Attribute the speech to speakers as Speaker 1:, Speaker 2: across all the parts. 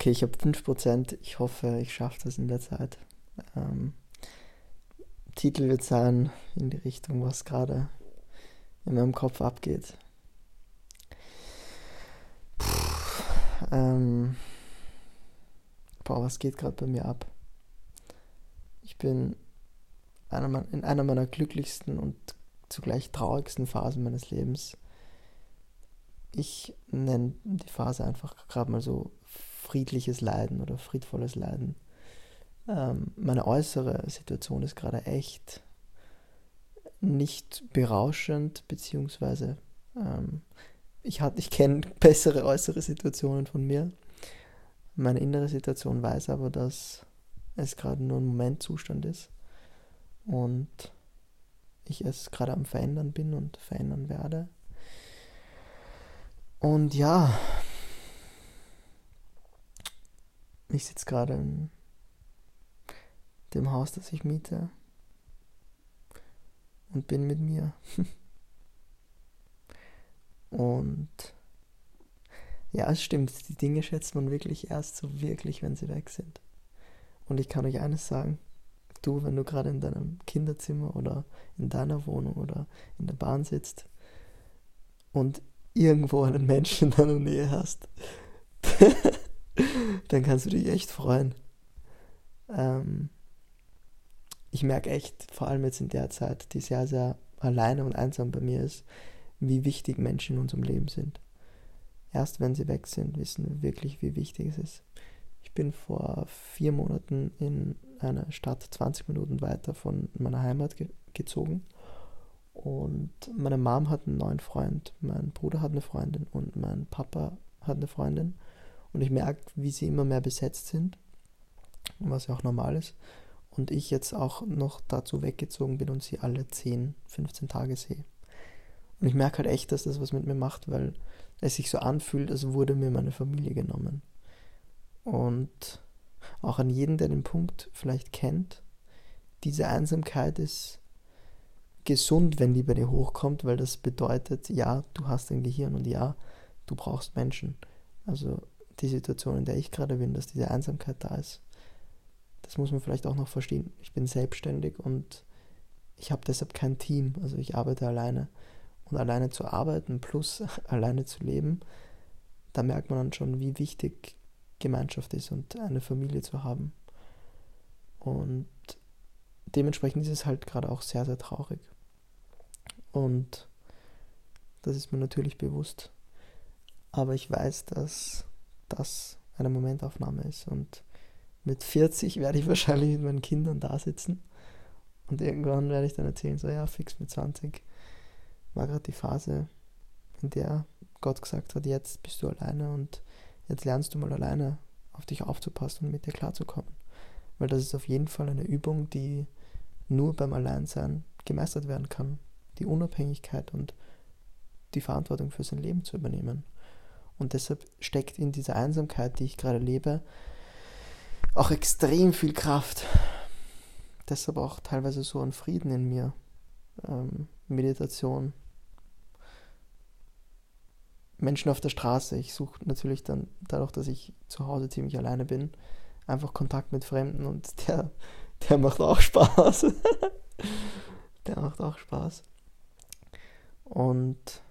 Speaker 1: Okay, ich habe 5%. Ich hoffe, ich schaffe das in der Zeit. Ähm, Titel wird sein in die Richtung, was gerade in meinem Kopf abgeht. Puh, ähm, boah, was geht gerade bei mir ab? Ich bin einer, in einer meiner glücklichsten und zugleich traurigsten Phasen meines Lebens. Ich nenne die Phase einfach gerade mal so friedliches Leiden oder friedvolles Leiden. Ähm, meine äußere Situation ist gerade echt nicht berauschend, beziehungsweise ähm, ich, ich kenne bessere äußere Situationen von mir. Meine innere Situation weiß aber, dass es gerade nur ein Momentzustand ist und ich es gerade am Verändern bin und verändern werde. Und ja, ich sitze gerade in dem Haus, das ich miete und bin mit mir. und ja, es stimmt, die Dinge schätzt man wirklich erst so wirklich, wenn sie weg sind. Und ich kann euch eines sagen, du, wenn du gerade in deinem Kinderzimmer oder in deiner Wohnung oder in der Bahn sitzt und irgendwo einen Menschen in deiner Nähe hast, dann kannst du dich echt freuen. Ähm, ich merke echt, vor allem jetzt in der Zeit, die sehr, sehr alleine und einsam bei mir ist, wie wichtig Menschen in unserem Leben sind. Erst wenn sie weg sind, wissen wir wirklich, wie wichtig es ist. Ich bin vor vier Monaten in einer Stadt 20 Minuten weiter von meiner Heimat ge gezogen. Und meine Mom hat einen neuen Freund, mein Bruder hat eine Freundin und mein Papa hat eine Freundin. Und ich merke, wie sie immer mehr besetzt sind, was ja auch normal ist. Und ich jetzt auch noch dazu weggezogen bin und sie alle 10, 15 Tage sehe. Und ich merke halt echt, dass das was mit mir macht, weil es sich so anfühlt, als wurde mir meine Familie genommen. Und auch an jeden, der den Punkt vielleicht kennt, diese Einsamkeit ist gesund, wenn die bei dir hochkommt, weil das bedeutet, ja, du hast ein Gehirn und ja, du brauchst Menschen. Also die Situation, in der ich gerade bin, dass diese Einsamkeit da ist, das muss man vielleicht auch noch verstehen. Ich bin selbstständig und ich habe deshalb kein Team, also ich arbeite alleine. Und alleine zu arbeiten plus alleine zu leben, da merkt man dann schon, wie wichtig Gemeinschaft ist und eine Familie zu haben. Und dementsprechend ist es halt gerade auch sehr, sehr traurig. Und das ist mir natürlich bewusst. Aber ich weiß, dass das eine Momentaufnahme ist. Und mit 40 werde ich wahrscheinlich mit meinen Kindern da sitzen. Und irgendwann werde ich dann erzählen, so ja, fix mit 20 war gerade die Phase, in der Gott gesagt hat, jetzt bist du alleine und Jetzt lernst du mal alleine auf dich aufzupassen und mit dir klarzukommen. Weil das ist auf jeden Fall eine Übung, die nur beim Alleinsein gemeistert werden kann. Die Unabhängigkeit und die Verantwortung für sein Leben zu übernehmen. Und deshalb steckt in dieser Einsamkeit, die ich gerade lebe, auch extrem viel Kraft. Deshalb auch teilweise so ein Frieden in mir. Ähm, Meditation, Menschen auf der Straße. Ich suche natürlich dann, dadurch, dass ich zu Hause ziemlich alleine bin, einfach Kontakt mit Fremden und der, der macht auch Spaß. der macht auch Spaß. Und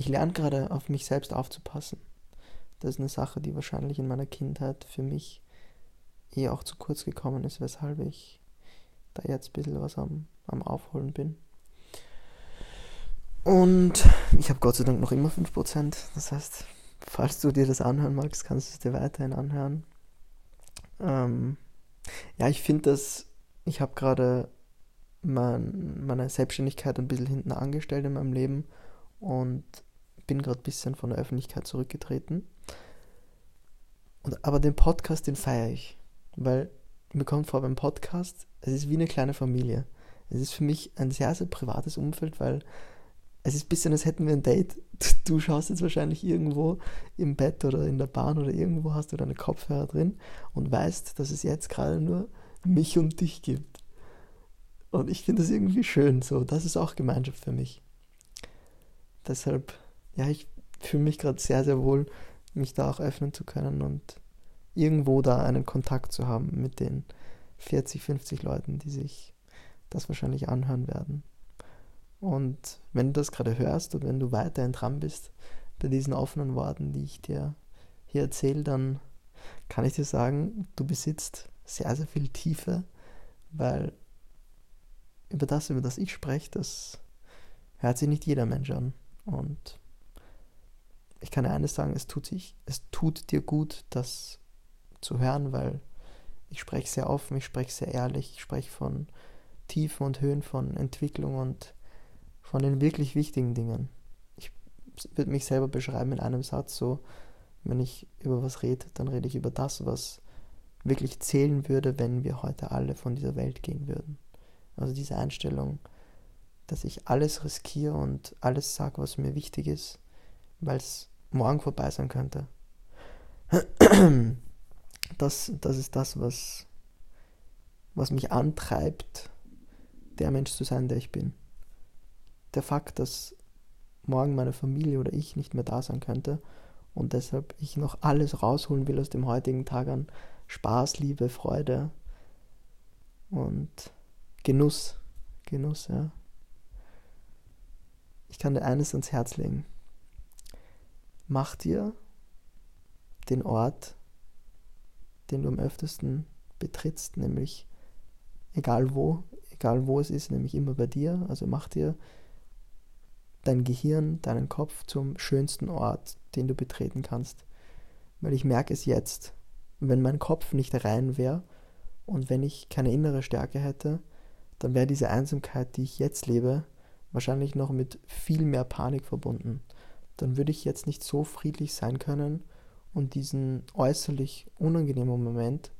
Speaker 1: ich lerne gerade auf mich selbst aufzupassen. Das ist eine Sache, die wahrscheinlich in meiner Kindheit für mich eh auch zu kurz gekommen ist, weshalb ich da jetzt ein bisschen was am, am Aufholen bin. Und ich habe Gott sei Dank noch immer 5%. Das heißt, falls du dir das anhören magst, kannst du es dir weiterhin anhören. Ähm, ja, ich finde das, ich habe gerade mein, meine Selbstständigkeit ein bisschen hinten angestellt in meinem Leben und bin gerade ein bisschen von der Öffentlichkeit zurückgetreten. Und, aber den Podcast, den feiere ich, weil mir kommt vor beim Podcast, es ist wie eine kleine Familie. Es ist für mich ein sehr, sehr privates Umfeld, weil es ist ein bisschen, als hätten wir ein Date. Du schaust jetzt wahrscheinlich irgendwo im Bett oder in der Bahn oder irgendwo hast du deine Kopfhörer drin und weißt, dass es jetzt gerade nur mich und dich gibt. Und ich finde das irgendwie schön. So, das ist auch Gemeinschaft für mich. Deshalb, ja, ich fühle mich gerade sehr, sehr wohl, mich da auch öffnen zu können und irgendwo da einen Kontakt zu haben mit den 40, 50 Leuten, die sich das wahrscheinlich anhören werden. Und wenn du das gerade hörst und wenn du weiterhin dran bist bei diesen offenen Worten, die ich dir hier erzähle, dann kann ich dir sagen, du besitzt sehr, sehr viel Tiefe, weil über das, über das ich spreche, das hört sich nicht jeder Mensch an. Und ich kann dir eines sagen, es tut sich, es tut dir gut, das zu hören, weil ich spreche sehr offen, ich spreche sehr ehrlich, ich spreche von Tiefen und Höhen, von Entwicklung und von den wirklich wichtigen Dingen. Ich würde mich selber beschreiben in einem Satz so, wenn ich über was rede, dann rede ich über das, was wirklich zählen würde, wenn wir heute alle von dieser Welt gehen würden. Also diese Einstellung, dass ich alles riskiere und alles sage, was mir wichtig ist, weil es morgen vorbei sein könnte. Das, das ist das, was, was mich antreibt, der Mensch zu sein, der ich bin. Der Fakt, dass morgen meine Familie oder ich nicht mehr da sein könnte und deshalb ich noch alles rausholen will aus dem heutigen Tag an Spaß, Liebe, Freude und Genuss. Genuss, ja. Ich kann dir eines ans Herz legen. Mach dir den Ort, den du am öftesten betrittst, nämlich egal wo, egal wo es ist, nämlich immer bei dir. Also mach dir dein Gehirn, deinen Kopf zum schönsten Ort, den du betreten kannst. Weil ich merke es jetzt, wenn mein Kopf nicht rein wäre und wenn ich keine innere Stärke hätte, dann wäre diese Einsamkeit, die ich jetzt lebe, wahrscheinlich noch mit viel mehr Panik verbunden. Dann würde ich jetzt nicht so friedlich sein können und diesen äußerlich unangenehmen Moment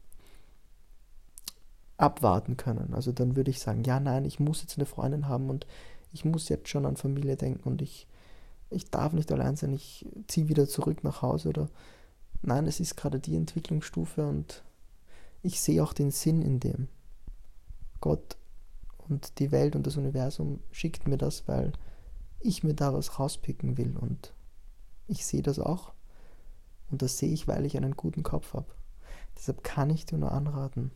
Speaker 1: abwarten können. Also dann würde ich sagen, ja, nein, ich muss jetzt eine Freundin haben und ich muss jetzt schon an Familie denken und ich, ich darf nicht allein sein, ich ziehe wieder zurück nach Hause oder nein, es ist gerade die Entwicklungsstufe und ich sehe auch den Sinn in dem. Gott und die Welt und das Universum schickt mir das, weil ich mir da was rauspicken will und ich sehe das auch und das sehe ich, weil ich einen guten Kopf habe. Deshalb kann ich dir nur anraten,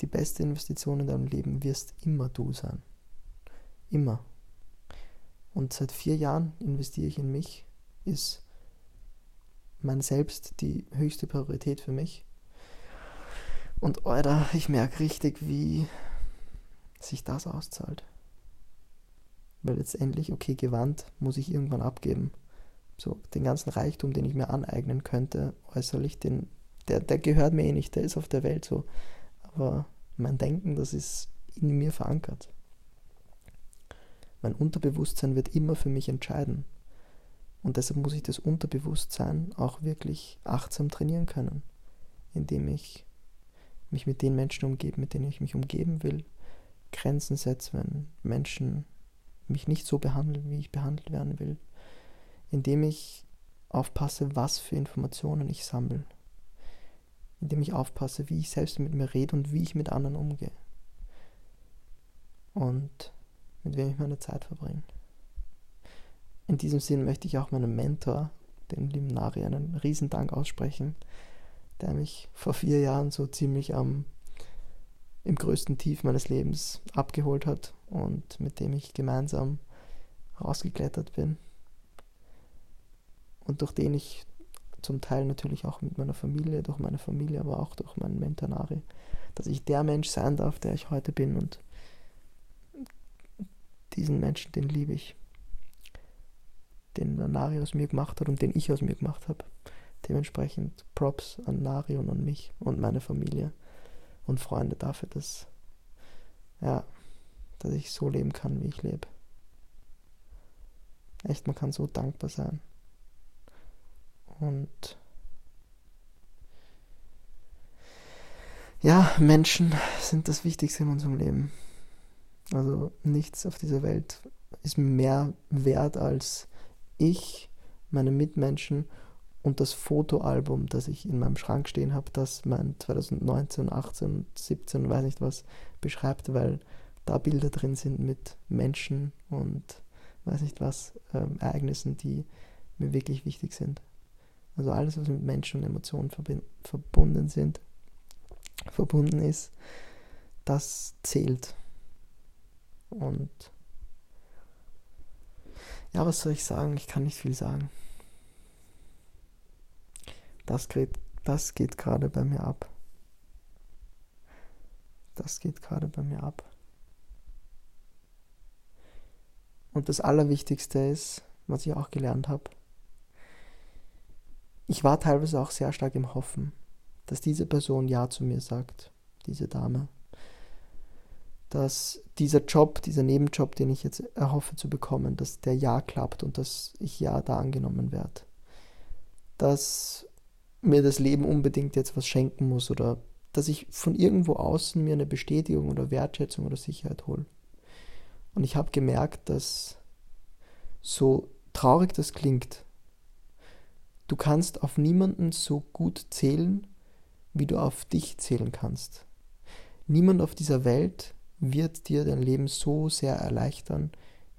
Speaker 1: die beste Investition in deinem Leben wirst immer du sein. Immer. Und seit vier Jahren investiere ich in mich, ist mein Selbst die höchste Priorität für mich. Und Alter, ich merke richtig, wie sich das auszahlt. Weil letztendlich, okay, gewandt muss ich irgendwann abgeben. So, den ganzen Reichtum, den ich mir aneignen könnte, äußerlich, den, der, der gehört mir eh nicht, der ist auf der Welt so. Aber mein Denken, das ist in mir verankert. Mein Unterbewusstsein wird immer für mich entscheiden. Und deshalb muss ich das Unterbewusstsein auch wirklich achtsam trainieren können, indem ich mich mit den Menschen umgebe, mit denen ich mich umgeben will, Grenzen setze, wenn Menschen mich nicht so behandeln, wie ich behandelt werden will, indem ich aufpasse, was für Informationen ich sammle, indem ich aufpasse, wie ich selbst mit mir rede und wie ich mit anderen umgehe und mit wem ich meine Zeit verbringe. In diesem Sinn möchte ich auch meinem Mentor, dem lieben Nari, einen Riesendank aussprechen, der mich vor vier Jahren so ziemlich am im größten Tief meines Lebens abgeholt hat und mit dem ich gemeinsam rausgeklettert bin. Und durch den ich zum Teil natürlich auch mit meiner Familie, durch meine Familie, aber auch durch meinen Mentor Nari, dass ich der Mensch sein darf, der ich heute bin. Und diesen Menschen, den liebe ich, den Nari aus mir gemacht hat und den ich aus mir gemacht habe. Dementsprechend Props an Nari und an mich und meine Familie und Freunde dafür, dass, ja, dass ich so leben kann, wie ich lebe. Echt, man kann so dankbar sein. Und ja, Menschen sind das Wichtigste in unserem Leben. Also nichts auf dieser Welt ist mehr wert als ich, meine Mitmenschen und das Fotoalbum, das ich in meinem Schrank stehen habe, das mein 2019, 18, 17, weiß nicht was beschreibt, weil da Bilder drin sind mit Menschen und weiß nicht was, äh, Ereignissen, die mir wirklich wichtig sind. Also alles, was mit Menschen und Emotionen verbunden sind, verbunden ist, das zählt. Und ja, was soll ich sagen? Ich kann nicht viel sagen. Das geht, das geht gerade bei mir ab. Das geht gerade bei mir ab. Und das Allerwichtigste ist, was ich auch gelernt habe, ich war teilweise auch sehr stark im Hoffen, dass diese Person Ja zu mir sagt, diese Dame. Dass dieser Job, dieser Nebenjob, den ich jetzt erhoffe zu bekommen, dass der Ja klappt und dass ich Ja da angenommen werde. Dass mir das Leben unbedingt jetzt was schenken muss oder dass ich von irgendwo außen mir eine Bestätigung oder Wertschätzung oder Sicherheit hole. Und ich habe gemerkt, dass so traurig das klingt, du kannst auf niemanden so gut zählen, wie du auf dich zählen kannst. Niemand auf dieser Welt wird dir dein Leben so sehr erleichtern,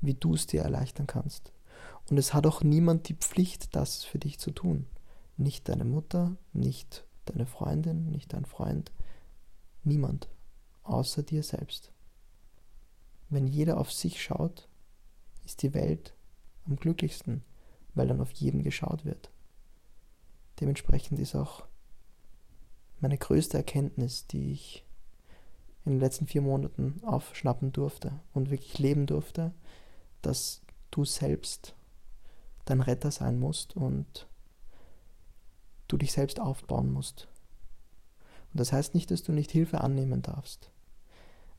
Speaker 1: wie du es dir erleichtern kannst. Und es hat auch niemand die Pflicht, das für dich zu tun. Nicht deine Mutter, nicht deine Freundin, nicht dein Freund, niemand, außer dir selbst. Wenn jeder auf sich schaut, ist die Welt am glücklichsten, weil dann auf jeden geschaut wird. Dementsprechend ist auch meine größte Erkenntnis, die ich in den letzten vier Monaten aufschnappen durfte und wirklich leben durfte, dass du selbst dein Retter sein musst und du dich selbst aufbauen musst. Und das heißt nicht, dass du nicht Hilfe annehmen darfst.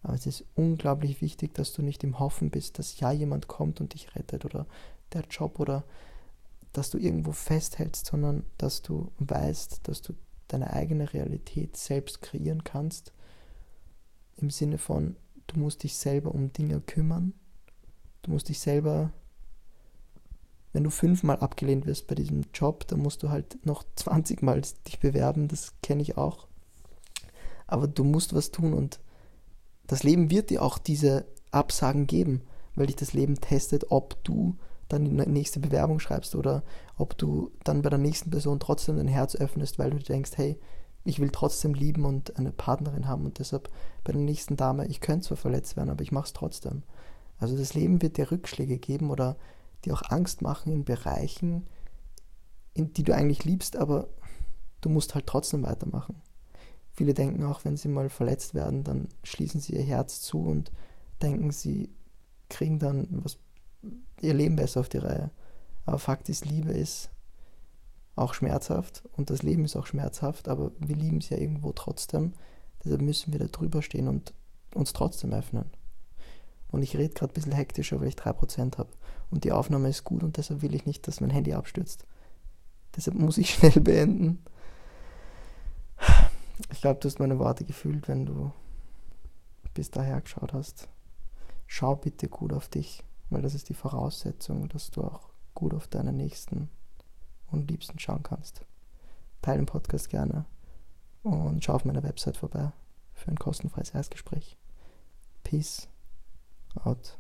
Speaker 1: Aber es ist unglaublich wichtig, dass du nicht im Hoffen bist, dass ja jemand kommt und dich rettet oder der Job oder dass du irgendwo festhältst, sondern dass du weißt, dass du deine eigene Realität selbst kreieren kannst. Im Sinne von, du musst dich selber um Dinge kümmern. Du musst dich selber, wenn du fünfmal abgelehnt wirst bei diesem Job, dann musst du halt noch 20 Mal dich bewerben. Das kenne ich auch. Aber du musst was tun und das Leben wird dir auch diese Absagen geben, weil dich das Leben testet, ob du dann die nächste Bewerbung schreibst oder ob du dann bei der nächsten Person trotzdem dein Herz öffnest, weil du denkst, hey, ich will trotzdem lieben und eine Partnerin haben und deshalb bei der nächsten Dame, ich könnte zwar verletzt werden, aber ich mache es trotzdem. Also das Leben wird dir Rückschläge geben oder dir auch Angst machen in Bereichen, in die du eigentlich liebst, aber du musst halt trotzdem weitermachen. Viele denken auch, wenn sie mal verletzt werden, dann schließen sie ihr Herz zu und denken, sie kriegen dann was, ihr Leben besser auf die Reihe. Aber Fakt ist, Liebe ist auch schmerzhaft und das Leben ist auch schmerzhaft, aber wir lieben es ja irgendwo trotzdem. Deshalb müssen wir da drüber stehen und uns trotzdem öffnen. Und ich rede gerade ein bisschen hektischer, weil ich 3% habe. Und die Aufnahme ist gut und deshalb will ich nicht, dass mein Handy abstürzt. Deshalb muss ich schnell beenden. Ich glaube, du hast meine Worte gefühlt, wenn du bis daher geschaut hast. Schau bitte gut auf dich, weil das ist die Voraussetzung, dass du auch gut auf deine Nächsten und Liebsten schauen kannst. Teile den Podcast gerne und schau auf meiner Website vorbei für ein kostenfreies Erstgespräch. Peace out.